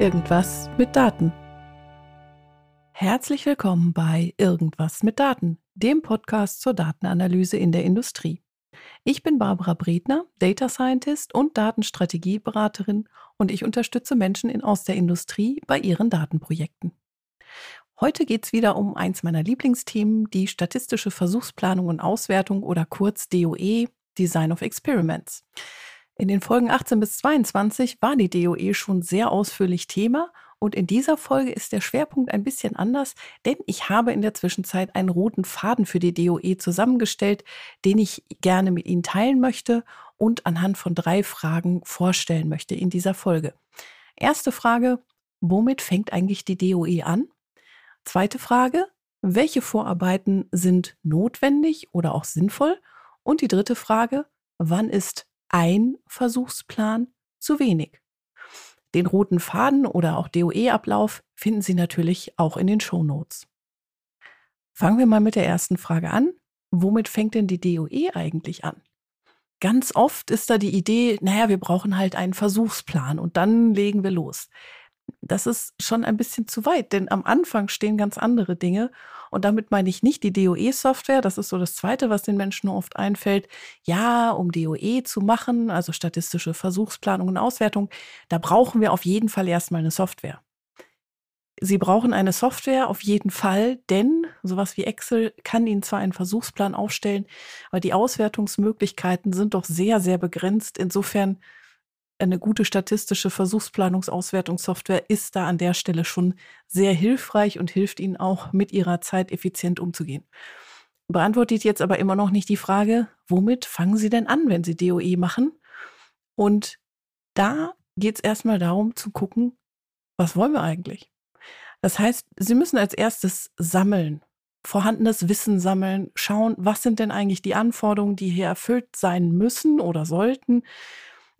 Irgendwas mit Daten. Herzlich willkommen bei Irgendwas mit Daten, dem Podcast zur Datenanalyse in der Industrie. Ich bin Barbara Bredner, Data Scientist und Datenstrategieberaterin und ich unterstütze Menschen in, aus der Industrie bei ihren Datenprojekten. Heute geht es wieder um eins meiner Lieblingsthemen, die statistische Versuchsplanung und Auswertung oder kurz DOE, Design of Experiments. In den Folgen 18 bis 22 war die DOE schon sehr ausführlich Thema und in dieser Folge ist der Schwerpunkt ein bisschen anders, denn ich habe in der Zwischenzeit einen roten Faden für die DOE zusammengestellt, den ich gerne mit Ihnen teilen möchte und anhand von drei Fragen vorstellen möchte in dieser Folge. Erste Frage, womit fängt eigentlich die DOE an? Zweite Frage, welche Vorarbeiten sind notwendig oder auch sinnvoll? Und die dritte Frage, wann ist ein Versuchsplan zu wenig. Den roten Faden oder auch DOE-Ablauf finden Sie natürlich auch in den Shownotes. Fangen wir mal mit der ersten Frage an. Womit fängt denn die DOE eigentlich an? Ganz oft ist da die Idee, naja, wir brauchen halt einen Versuchsplan und dann legen wir los das ist schon ein bisschen zu weit, denn am Anfang stehen ganz andere Dinge. Und damit meine ich nicht die DOE-Software. Das ist so das Zweite, was den Menschen oft einfällt. Ja, um DOE zu machen, also statistische Versuchsplanung und Auswertung, da brauchen wir auf jeden Fall erstmal eine Software. Sie brauchen eine Software auf jeden Fall, denn sowas wie Excel kann Ihnen zwar einen Versuchsplan aufstellen, aber die Auswertungsmöglichkeiten sind doch sehr, sehr begrenzt. Insofern eine gute statistische Versuchsplanungsauswertungssoftware ist da an der Stelle schon sehr hilfreich und hilft Ihnen auch, mit Ihrer Zeit effizient umzugehen. Beantwortet jetzt aber immer noch nicht die Frage, womit fangen Sie denn an, wenn Sie DOE machen? Und da geht es erstmal darum zu gucken, was wollen wir eigentlich? Das heißt, Sie müssen als erstes sammeln, vorhandenes Wissen sammeln, schauen, was sind denn eigentlich die Anforderungen, die hier erfüllt sein müssen oder sollten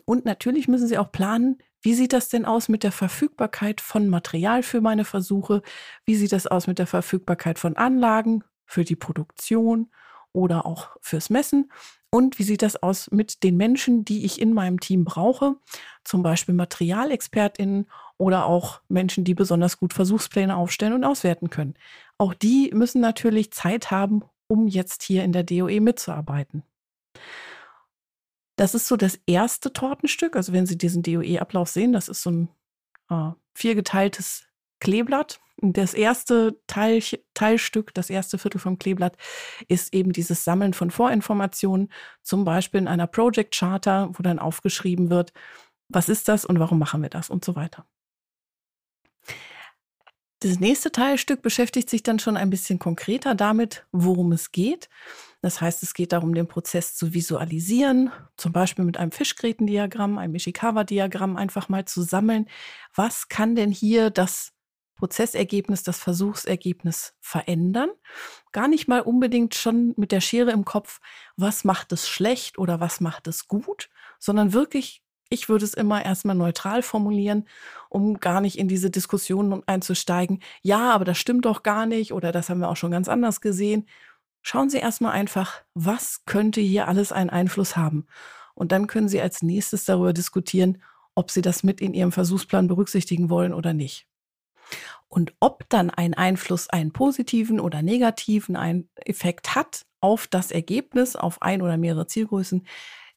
und natürlich müssen Sie auch planen, wie sieht das denn aus mit der Verfügbarkeit von Material für meine Versuche? Wie sieht das aus mit der Verfügbarkeit von Anlagen für die Produktion oder auch fürs Messen? Und wie sieht das aus mit den Menschen, die ich in meinem Team brauche? Zum Beispiel Materialexpertinnen oder auch Menschen, die besonders gut Versuchspläne aufstellen und auswerten können. Auch die müssen natürlich Zeit haben, um jetzt hier in der DOE mitzuarbeiten. Das ist so das erste Tortenstück. Also wenn Sie diesen DOE-Ablauf sehen, das ist so ein äh, viergeteiltes Kleeblatt. Das erste Teil, Teilstück, das erste Viertel vom Kleeblatt ist eben dieses Sammeln von Vorinformationen, zum Beispiel in einer Project Charter, wo dann aufgeschrieben wird, was ist das und warum machen wir das und so weiter. Das nächste Teilstück beschäftigt sich dann schon ein bisschen konkreter damit, worum es geht. Das heißt, es geht darum, den Prozess zu visualisieren, zum Beispiel mit einem Fischgrätendiagramm, einem Ishikawa-Diagramm einfach mal zu sammeln. Was kann denn hier das Prozessergebnis, das Versuchsergebnis verändern? Gar nicht mal unbedingt schon mit der Schere im Kopf, was macht es schlecht oder was macht es gut, sondern wirklich ich würde es immer erstmal neutral formulieren, um gar nicht in diese Diskussionen einzusteigen. Ja, aber das stimmt doch gar nicht oder das haben wir auch schon ganz anders gesehen. Schauen Sie erstmal einfach, was könnte hier alles einen Einfluss haben. Und dann können Sie als nächstes darüber diskutieren, ob Sie das mit in Ihrem Versuchsplan berücksichtigen wollen oder nicht. Und ob dann ein Einfluss einen positiven oder negativen Effekt hat auf das Ergebnis, auf ein oder mehrere Zielgrößen,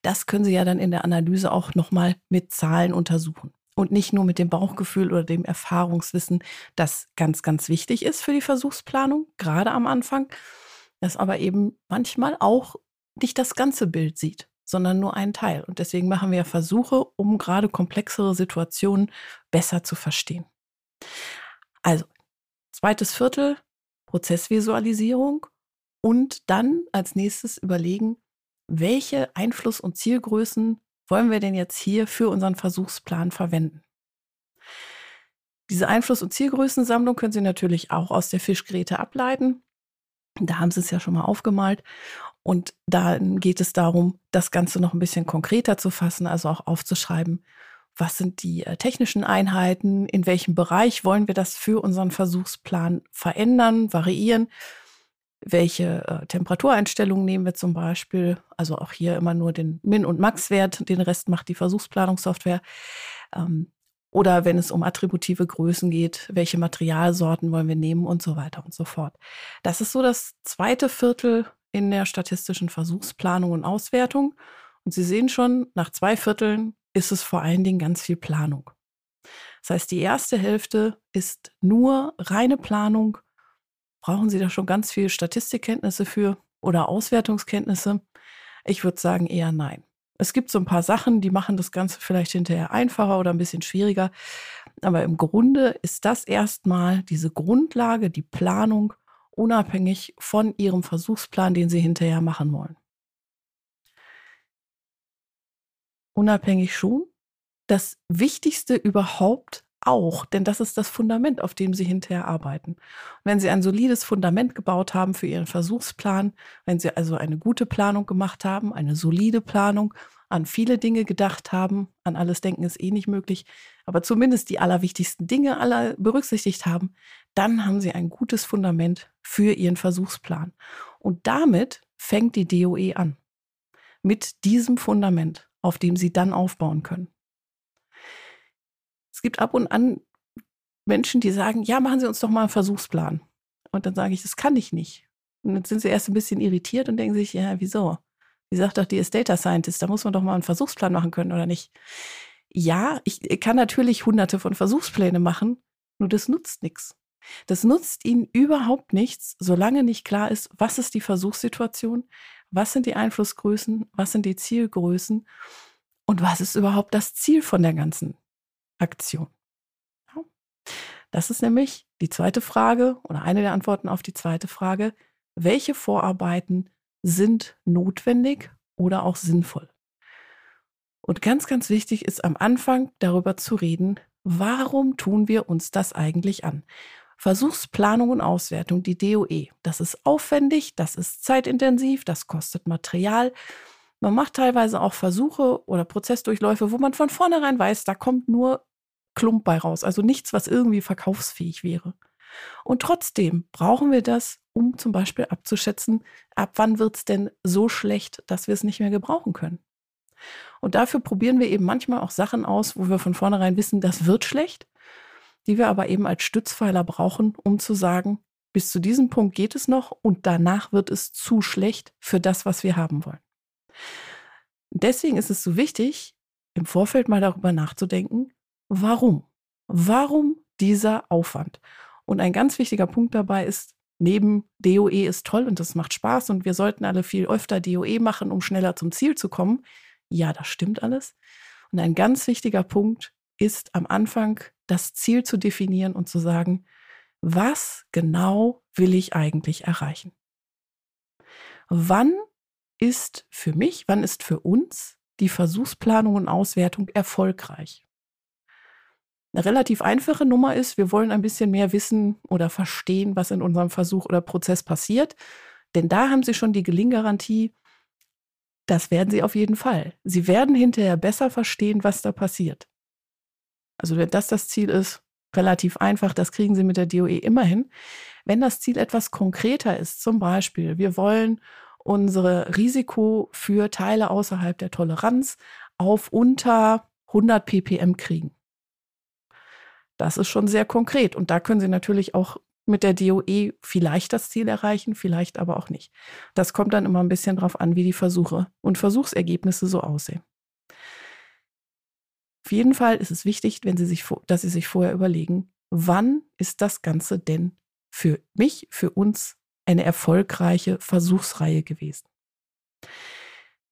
das können Sie ja dann in der Analyse auch nochmal mit Zahlen untersuchen. Und nicht nur mit dem Bauchgefühl oder dem Erfahrungswissen, das ganz, ganz wichtig ist für die Versuchsplanung, gerade am Anfang, das aber eben manchmal auch nicht das ganze Bild sieht, sondern nur einen Teil. Und deswegen machen wir Versuche, um gerade komplexere Situationen besser zu verstehen. Also, zweites Viertel, Prozessvisualisierung und dann als nächstes überlegen, welche Einfluss- und Zielgrößen wollen wir denn jetzt hier für unseren Versuchsplan verwenden? Diese Einfluss- und Zielgrößensammlung können Sie natürlich auch aus der Fischgräte ableiten. Da haben Sie es ja schon mal aufgemalt. Und dann geht es darum, das Ganze noch ein bisschen konkreter zu fassen, also auch aufzuschreiben, was sind die äh, technischen Einheiten, in welchem Bereich wollen wir das für unseren Versuchsplan verändern, variieren welche äh, Temperatureinstellungen nehmen wir zum Beispiel. Also auch hier immer nur den Min- und Max-Wert, den Rest macht die Versuchsplanungssoftware. Ähm, Oder wenn es um attributive Größen geht, welche Materialsorten wollen wir nehmen und so weiter und so fort. Das ist so das zweite Viertel in der statistischen Versuchsplanung und Auswertung. Und Sie sehen schon, nach zwei Vierteln ist es vor allen Dingen ganz viel Planung. Das heißt, die erste Hälfte ist nur reine Planung. Brauchen Sie da schon ganz viel Statistikkenntnisse für oder Auswertungskenntnisse? Ich würde sagen eher nein. Es gibt so ein paar Sachen, die machen das Ganze vielleicht hinterher einfacher oder ein bisschen schwieriger. Aber im Grunde ist das erstmal diese Grundlage, die Planung, unabhängig von Ihrem Versuchsplan, den Sie hinterher machen wollen. Unabhängig schon. Das Wichtigste überhaupt auch, denn das ist das Fundament, auf dem Sie hinterher arbeiten. Und wenn Sie ein solides Fundament gebaut haben für Ihren Versuchsplan, wenn Sie also eine gute Planung gemacht haben, eine solide Planung, an viele Dinge gedacht haben, an alles denken ist eh nicht möglich, aber zumindest die allerwichtigsten Dinge aller berücksichtigt haben, dann haben Sie ein gutes Fundament für Ihren Versuchsplan. Und damit fängt die DOE an. Mit diesem Fundament, auf dem Sie dann aufbauen können. Es gibt ab und an Menschen, die sagen, ja, machen Sie uns doch mal einen Versuchsplan. Und dann sage ich, das kann ich nicht. Und dann sind sie erst ein bisschen irritiert und denken sich, ja, wieso? Die sagt doch, die ist Data Scientist, da muss man doch mal einen Versuchsplan machen können, oder nicht? Ja, ich kann natürlich hunderte von Versuchsplänen machen, nur das nutzt nichts. Das nutzt ihnen überhaupt nichts, solange nicht klar ist, was ist die Versuchssituation, was sind die Einflussgrößen, was sind die Zielgrößen und was ist überhaupt das Ziel von der ganzen Aktion. Das ist nämlich die zweite Frage oder eine der Antworten auf die zweite Frage. Welche Vorarbeiten sind notwendig oder auch sinnvoll? Und ganz, ganz wichtig ist am Anfang darüber zu reden, warum tun wir uns das eigentlich an? Versuchsplanung und Auswertung, die DOE, das ist aufwendig, das ist zeitintensiv, das kostet Material. Man macht teilweise auch Versuche oder Prozessdurchläufe, wo man von vornherein weiß, da kommt nur Klump bei raus. Also nichts, was irgendwie verkaufsfähig wäre. Und trotzdem brauchen wir das, um zum Beispiel abzuschätzen, ab wann wird es denn so schlecht, dass wir es nicht mehr gebrauchen können. Und dafür probieren wir eben manchmal auch Sachen aus, wo wir von vornherein wissen, das wird schlecht, die wir aber eben als Stützpfeiler brauchen, um zu sagen, bis zu diesem Punkt geht es noch und danach wird es zu schlecht für das, was wir haben wollen. Deswegen ist es so wichtig, im Vorfeld mal darüber nachzudenken, warum? Warum dieser Aufwand? Und ein ganz wichtiger Punkt dabei ist, neben DOE ist toll und das macht Spaß und wir sollten alle viel öfter DOE machen, um schneller zum Ziel zu kommen. Ja, das stimmt alles. Und ein ganz wichtiger Punkt ist am Anfang das Ziel zu definieren und zu sagen, was genau will ich eigentlich erreichen? Wann ist für mich, wann ist für uns die Versuchsplanung und Auswertung erfolgreich? Eine relativ einfache Nummer ist, wir wollen ein bisschen mehr wissen oder verstehen, was in unserem Versuch oder Prozess passiert. Denn da haben Sie schon die Gelinggarantie, das werden Sie auf jeden Fall. Sie werden hinterher besser verstehen, was da passiert. Also wenn das das Ziel ist, relativ einfach, das kriegen Sie mit der DOE immer hin. Wenn das Ziel etwas konkreter ist, zum Beispiel, wir wollen unsere Risiko für Teile außerhalb der Toleranz auf unter 100 ppm kriegen das ist schon sehr konkret. Und da können Sie natürlich auch mit der DOE vielleicht das Ziel erreichen, vielleicht aber auch nicht. Das kommt dann immer ein bisschen darauf an, wie die Versuche und Versuchsergebnisse so aussehen. Auf jeden Fall ist es wichtig, wenn Sie sich, dass Sie sich vorher überlegen, wann ist das Ganze denn für mich, für uns eine erfolgreiche Versuchsreihe gewesen.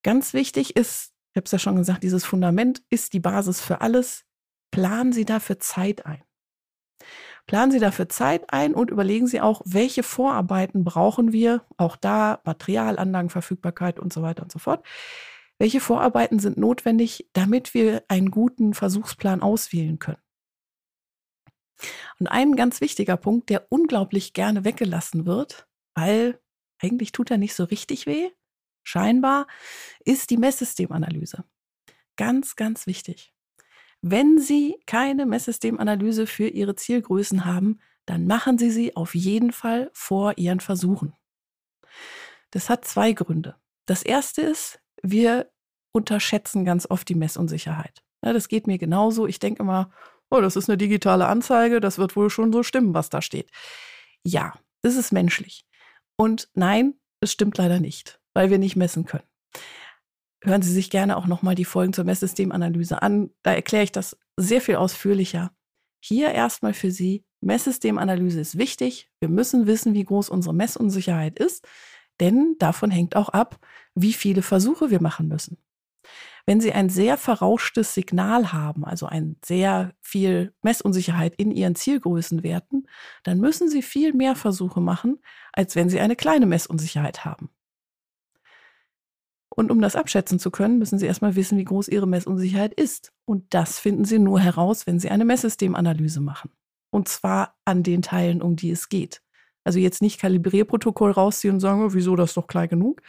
Ganz wichtig ist, ich habe es ja schon gesagt, dieses Fundament ist die Basis für alles planen Sie dafür Zeit ein. Planen Sie dafür Zeit ein und überlegen Sie auch, welche Vorarbeiten brauchen wir, auch da Material, Anlagenverfügbarkeit und so weiter und so fort. Welche Vorarbeiten sind notwendig, damit wir einen guten Versuchsplan auswählen können? Und ein ganz wichtiger Punkt, der unglaublich gerne weggelassen wird, weil eigentlich tut er nicht so richtig weh, scheinbar, ist die Messsystemanalyse. Ganz, ganz wichtig. Wenn Sie keine Messsystemanalyse für Ihre Zielgrößen haben, dann machen Sie sie auf jeden Fall vor Ihren Versuchen. Das hat zwei Gründe. Das erste ist, wir unterschätzen ganz oft die Messunsicherheit. Ja, das geht mir genauso. Ich denke immer, oh, das ist eine digitale Anzeige, das wird wohl schon so stimmen, was da steht. Ja, es ist menschlich. Und nein, es stimmt leider nicht, weil wir nicht messen können. Hören Sie sich gerne auch nochmal die Folgen zur Messsystemanalyse an. Da erkläre ich das sehr viel ausführlicher. Hier erstmal für Sie, Messsystemanalyse ist wichtig. Wir müssen wissen, wie groß unsere Messunsicherheit ist, denn davon hängt auch ab, wie viele Versuche wir machen müssen. Wenn Sie ein sehr verrauschtes Signal haben, also ein sehr viel Messunsicherheit in Ihren Zielgrößenwerten, dann müssen Sie viel mehr Versuche machen, als wenn Sie eine kleine Messunsicherheit haben. Und um das abschätzen zu können, müssen Sie erstmal wissen, wie groß Ihre Messunsicherheit ist. Und das finden Sie nur heraus, wenn Sie eine Messsystemanalyse machen. Und zwar an den Teilen, um die es geht. Also jetzt nicht Kalibrierprotokoll rausziehen und sagen, oh, wieso das ist doch klein genug.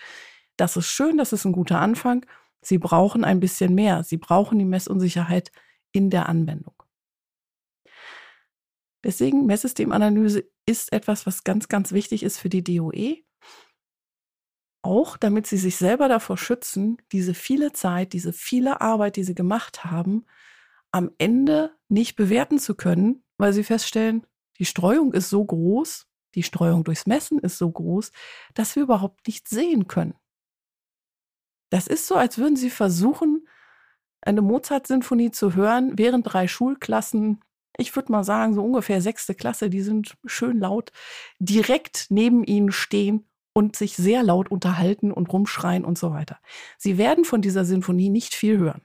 Das ist schön, das ist ein guter Anfang. Sie brauchen ein bisschen mehr. Sie brauchen die Messunsicherheit in der Anwendung. Deswegen Messsystemanalyse ist etwas, was ganz, ganz wichtig ist für die DOE. Auch damit sie sich selber davor schützen, diese viele Zeit, diese viele Arbeit, die sie gemacht haben, am Ende nicht bewerten zu können, weil sie feststellen, die Streuung ist so groß, die Streuung durchs Messen ist so groß, dass wir überhaupt nicht sehen können. Das ist so, als würden sie versuchen, eine Mozart-Sinfonie zu hören, während drei Schulklassen, ich würde mal sagen, so ungefähr sechste Klasse, die sind schön laut, direkt neben ihnen stehen und sich sehr laut unterhalten und rumschreien und so weiter. Sie werden von dieser Sinfonie nicht viel hören.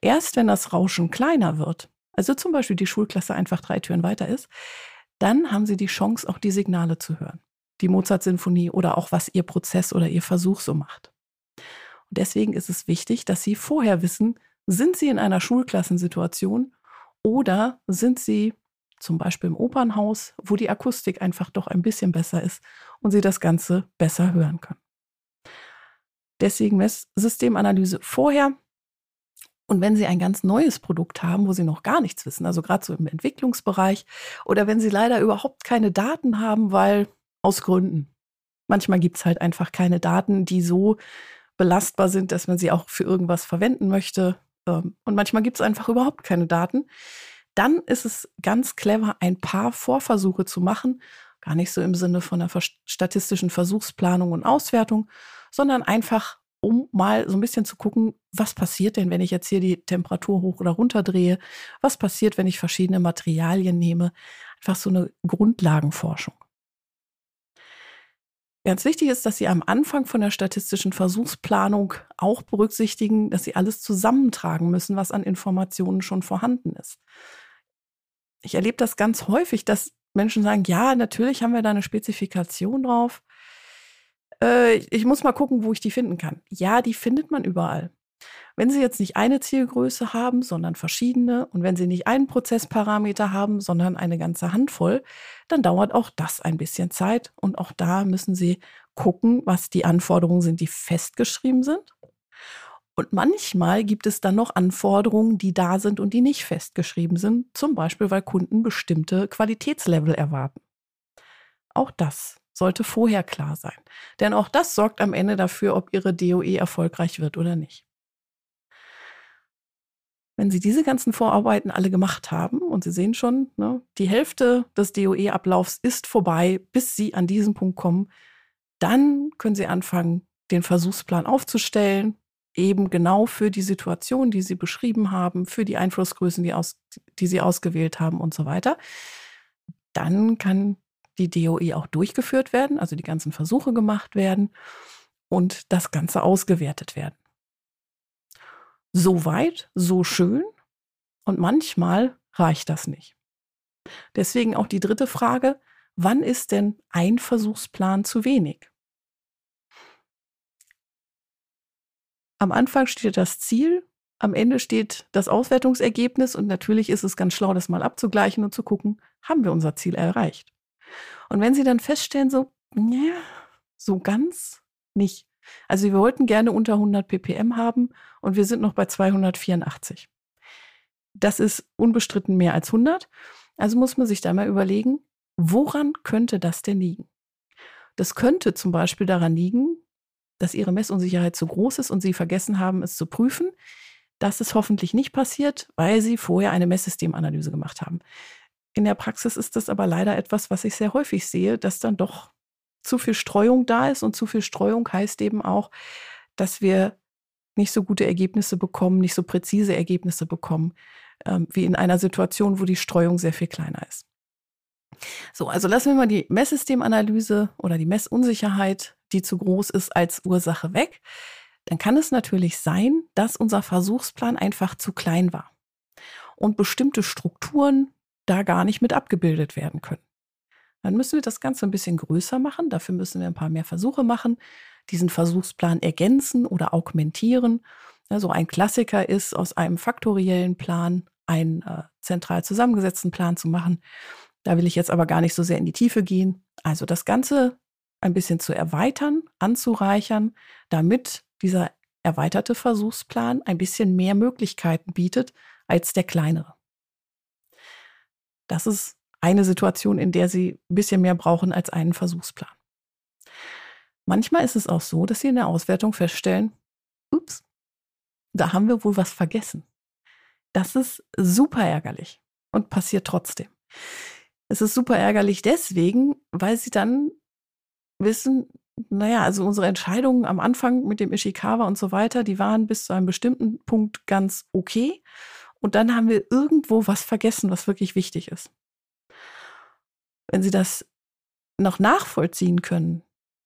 Erst wenn das Rauschen kleiner wird, also zum Beispiel die Schulklasse einfach drei Türen weiter ist, dann haben Sie die Chance, auch die Signale zu hören. Die Mozart-Sinfonie oder auch was Ihr Prozess oder Ihr Versuch so macht. Und deswegen ist es wichtig, dass Sie vorher wissen, sind Sie in einer Schulklassensituation oder sind Sie zum Beispiel im Opernhaus, wo die Akustik einfach doch ein bisschen besser ist und Sie das Ganze besser hören können. Deswegen Systemanalyse vorher. Und wenn Sie ein ganz neues Produkt haben, wo Sie noch gar nichts wissen, also gerade so im Entwicklungsbereich, oder wenn Sie leider überhaupt keine Daten haben, weil aus Gründen. Manchmal gibt es halt einfach keine Daten, die so belastbar sind, dass man sie auch für irgendwas verwenden möchte. Ähm, und manchmal gibt es einfach überhaupt keine Daten. Dann ist es ganz clever, ein paar Vorversuche zu machen. Gar nicht so im Sinne von einer statistischen Versuchsplanung und Auswertung, sondern einfach, um mal so ein bisschen zu gucken, was passiert denn, wenn ich jetzt hier die Temperatur hoch oder runter drehe? Was passiert, wenn ich verschiedene Materialien nehme? Einfach so eine Grundlagenforschung. Ganz wichtig ist, dass Sie am Anfang von der statistischen Versuchsplanung auch berücksichtigen, dass Sie alles zusammentragen müssen, was an Informationen schon vorhanden ist. Ich erlebe das ganz häufig, dass Menschen sagen, ja, natürlich haben wir da eine Spezifikation drauf. Äh, ich muss mal gucken, wo ich die finden kann. Ja, die findet man überall. Wenn Sie jetzt nicht eine Zielgröße haben, sondern verschiedene und wenn Sie nicht einen Prozessparameter haben, sondern eine ganze Handvoll, dann dauert auch das ein bisschen Zeit und auch da müssen Sie gucken, was die Anforderungen sind, die festgeschrieben sind. Und manchmal gibt es dann noch Anforderungen, die da sind und die nicht festgeschrieben sind, zum Beispiel weil Kunden bestimmte Qualitätslevel erwarten. Auch das sollte vorher klar sein, denn auch das sorgt am Ende dafür, ob Ihre DOE erfolgreich wird oder nicht. Wenn Sie diese ganzen Vorarbeiten alle gemacht haben und Sie sehen schon, ne, die Hälfte des DOE-Ablaufs ist vorbei, bis Sie an diesen Punkt kommen, dann können Sie anfangen, den Versuchsplan aufzustellen, eben genau für die Situation, die Sie beschrieben haben, für die Einflussgrößen, die, aus, die Sie ausgewählt haben und so weiter. Dann kann die DOE auch durchgeführt werden, also die ganzen Versuche gemacht werden und das Ganze ausgewertet werden so weit, so schön und manchmal reicht das nicht. Deswegen auch die dritte Frage, wann ist denn ein Versuchsplan zu wenig? Am Anfang steht das Ziel, am Ende steht das Auswertungsergebnis und natürlich ist es ganz schlau, das mal abzugleichen und zu gucken, haben wir unser Ziel erreicht? Und wenn Sie dann feststellen, so, ja, so ganz nicht, also wir wollten gerne unter 100 ppm haben und wir sind noch bei 284. Das ist unbestritten mehr als 100. Also muss man sich da mal überlegen, woran könnte das denn liegen? Das könnte zum Beispiel daran liegen, dass ihre Messunsicherheit zu groß ist und sie vergessen haben, es zu prüfen. Das ist hoffentlich nicht passiert, weil Sie vorher eine Messsystemanalyse gemacht haben. In der Praxis ist das aber leider etwas, was ich sehr häufig sehe, dass dann doch zu viel Streuung da ist. Und zu viel Streuung heißt eben auch, dass wir nicht so gute Ergebnisse bekommen, nicht so präzise Ergebnisse bekommen, ähm, wie in einer Situation, wo die Streuung sehr viel kleiner ist. So, also lassen wir mal die Messsystemanalyse oder die Messunsicherheit, die zu groß ist, als Ursache weg. Dann kann es natürlich sein, dass unser Versuchsplan einfach zu klein war und bestimmte Strukturen da gar nicht mit abgebildet werden können. Dann müssen wir das Ganze ein bisschen größer machen. Dafür müssen wir ein paar mehr Versuche machen, diesen Versuchsplan ergänzen oder augmentieren. Also ein Klassiker ist, aus einem faktoriellen Plan einen äh, zentral zusammengesetzten Plan zu machen. Da will ich jetzt aber gar nicht so sehr in die Tiefe gehen. Also das Ganze ein bisschen zu erweitern, anzureichern, damit dieser erweiterte Versuchsplan ein bisschen mehr Möglichkeiten bietet als der kleinere. Das ist eine Situation, in der Sie ein bisschen mehr brauchen als einen Versuchsplan. Manchmal ist es auch so, dass Sie in der Auswertung feststellen, ups, da haben wir wohl was vergessen. Das ist super ärgerlich und passiert trotzdem. Es ist super ärgerlich deswegen, weil Sie dann wissen, naja, also unsere Entscheidungen am Anfang mit dem Ishikawa und so weiter, die waren bis zu einem bestimmten Punkt ganz okay. Und dann haben wir irgendwo was vergessen, was wirklich wichtig ist. Wenn Sie das noch nachvollziehen können,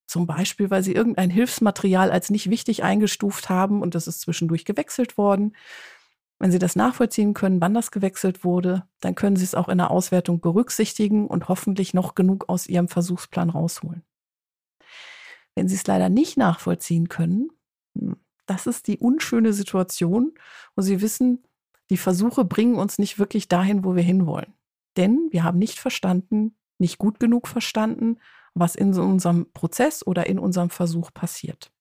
zum Beispiel, weil Sie irgendein Hilfsmaterial als nicht wichtig eingestuft haben und das ist zwischendurch gewechselt worden, wenn Sie das nachvollziehen können, wann das gewechselt wurde, dann können Sie es auch in der Auswertung berücksichtigen und hoffentlich noch genug aus Ihrem Versuchsplan rausholen. Wenn Sie es leider nicht nachvollziehen können, hm, das ist die unschöne Situation, wo Sie wissen, die Versuche bringen uns nicht wirklich dahin, wo wir hinwollen. Denn wir haben nicht verstanden, nicht gut genug verstanden, was in unserem Prozess oder in unserem Versuch passiert.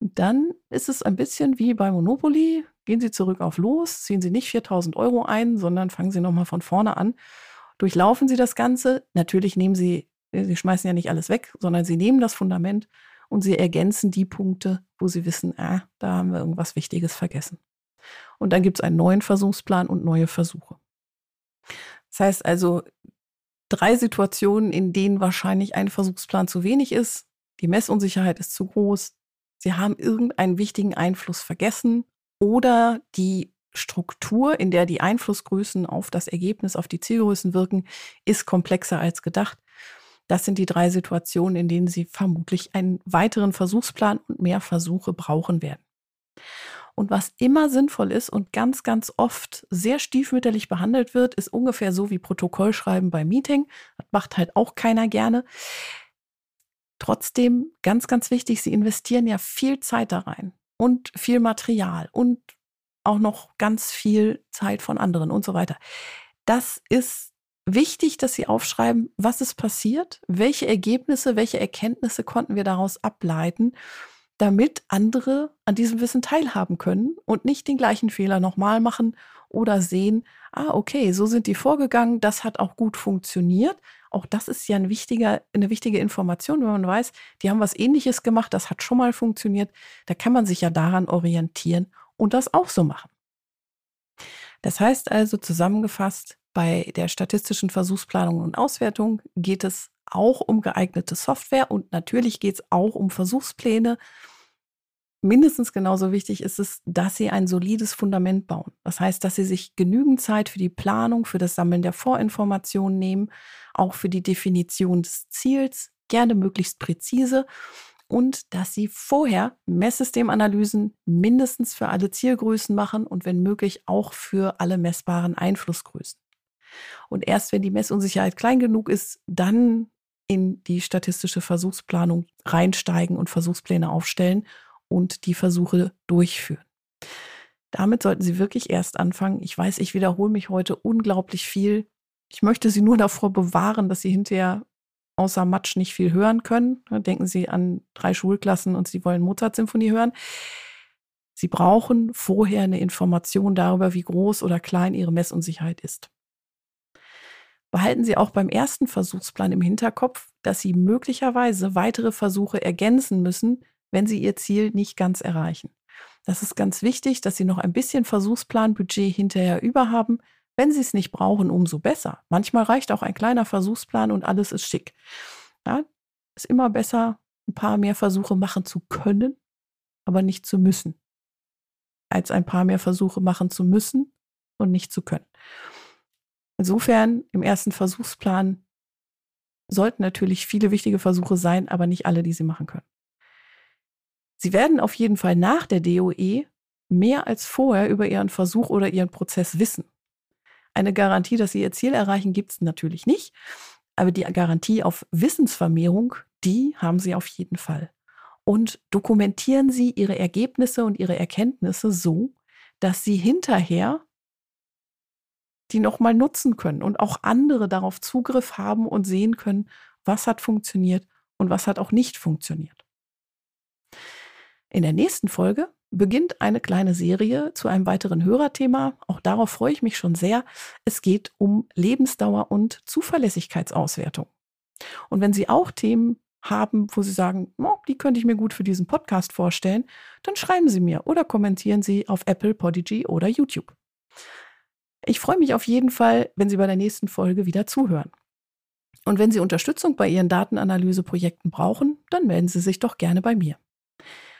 Dann ist es ein bisschen wie bei Monopoly. Gehen Sie zurück auf Los, ziehen Sie nicht 4000 Euro ein, sondern fangen Sie nochmal von vorne an. Durchlaufen Sie das Ganze. Natürlich nehmen Sie, äh, Sie schmeißen ja nicht alles weg, sondern Sie nehmen das Fundament und Sie ergänzen die Punkte, wo Sie wissen, ah, da haben wir irgendwas Wichtiges vergessen. Und dann gibt es einen neuen Versuchsplan und neue Versuche. Das heißt also, drei Situationen, in denen wahrscheinlich ein Versuchsplan zu wenig ist. Die Messunsicherheit ist zu groß. Sie haben irgendeinen wichtigen Einfluss vergessen oder die Struktur, in der die Einflussgrößen auf das Ergebnis, auf die Zielgrößen wirken, ist komplexer als gedacht. Das sind die drei Situationen, in denen Sie vermutlich einen weiteren Versuchsplan und mehr Versuche brauchen werden. Und was immer sinnvoll ist und ganz, ganz oft sehr stiefmütterlich behandelt wird, ist ungefähr so wie Protokollschreiben beim Meeting. Das macht halt auch keiner gerne. Trotzdem ganz, ganz wichtig, Sie investieren ja viel Zeit da rein und viel Material und auch noch ganz viel Zeit von anderen und so weiter. Das ist wichtig, dass Sie aufschreiben, was ist passiert, welche Ergebnisse, welche Erkenntnisse konnten wir daraus ableiten damit andere an diesem Wissen teilhaben können und nicht den gleichen Fehler nochmal machen oder sehen, ah, okay, so sind die vorgegangen, das hat auch gut funktioniert. Auch das ist ja ein eine wichtige Information, wenn man weiß, die haben was ähnliches gemacht, das hat schon mal funktioniert. Da kann man sich ja daran orientieren und das auch so machen. Das heißt also zusammengefasst, bei der statistischen Versuchsplanung und Auswertung geht es auch um geeignete Software und natürlich geht es auch um Versuchspläne. Mindestens genauso wichtig ist es, dass Sie ein solides Fundament bauen. Das heißt, dass Sie sich genügend Zeit für die Planung, für das Sammeln der Vorinformationen nehmen, auch für die Definition des Ziels, gerne möglichst präzise und dass Sie vorher Messsystemanalysen mindestens für alle Zielgrößen machen und wenn möglich auch für alle messbaren Einflussgrößen. Und erst wenn die Messunsicherheit klein genug ist, dann in die statistische Versuchsplanung reinsteigen und Versuchspläne aufstellen und die Versuche durchführen. Damit sollten Sie wirklich erst anfangen. Ich weiß, ich wiederhole mich heute unglaublich viel. Ich möchte Sie nur davor bewahren, dass Sie hinterher außer Matsch nicht viel hören können. Denken Sie an drei Schulklassen und Sie wollen Mozart-Symphonie hören. Sie brauchen vorher eine Information darüber, wie groß oder klein Ihre Messunsicherheit ist. Behalten Sie auch beim ersten Versuchsplan im Hinterkopf, dass Sie möglicherweise weitere Versuche ergänzen müssen, wenn Sie Ihr Ziel nicht ganz erreichen. Das ist ganz wichtig, dass Sie noch ein bisschen Versuchsplanbudget hinterher über haben. Wenn Sie es nicht brauchen, umso besser. Manchmal reicht auch ein kleiner Versuchsplan und alles ist schick. Ja, ist immer besser, ein paar mehr Versuche machen zu können, aber nicht zu müssen, als ein paar mehr Versuche machen zu müssen und nicht zu können. Insofern im ersten Versuchsplan sollten natürlich viele wichtige Versuche sein, aber nicht alle, die Sie machen können. Sie werden auf jeden Fall nach der DOE mehr als vorher über Ihren Versuch oder Ihren Prozess wissen. Eine Garantie, dass Sie Ihr Ziel erreichen, gibt es natürlich nicht, aber die Garantie auf Wissensvermehrung, die haben Sie auf jeden Fall. Und dokumentieren Sie Ihre Ergebnisse und Ihre Erkenntnisse so, dass Sie hinterher die nochmal nutzen können und auch andere darauf Zugriff haben und sehen können, was hat funktioniert und was hat auch nicht funktioniert. In der nächsten Folge beginnt eine kleine Serie zu einem weiteren Hörerthema. Auch darauf freue ich mich schon sehr. Es geht um Lebensdauer und Zuverlässigkeitsauswertung. Und wenn Sie auch Themen haben, wo Sie sagen, oh, die könnte ich mir gut für diesen Podcast vorstellen, dann schreiben Sie mir oder kommentieren Sie auf Apple, Podigy oder YouTube. Ich freue mich auf jeden Fall, wenn Sie bei der nächsten Folge wieder zuhören. Und wenn Sie Unterstützung bei Ihren Datenanalyseprojekten brauchen, dann melden Sie sich doch gerne bei mir.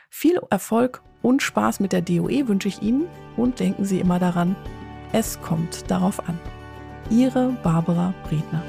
Viel Erfolg und Spaß mit der DOE wünsche ich Ihnen und denken Sie immer daran, es kommt darauf an. Ihre Barbara Bredner.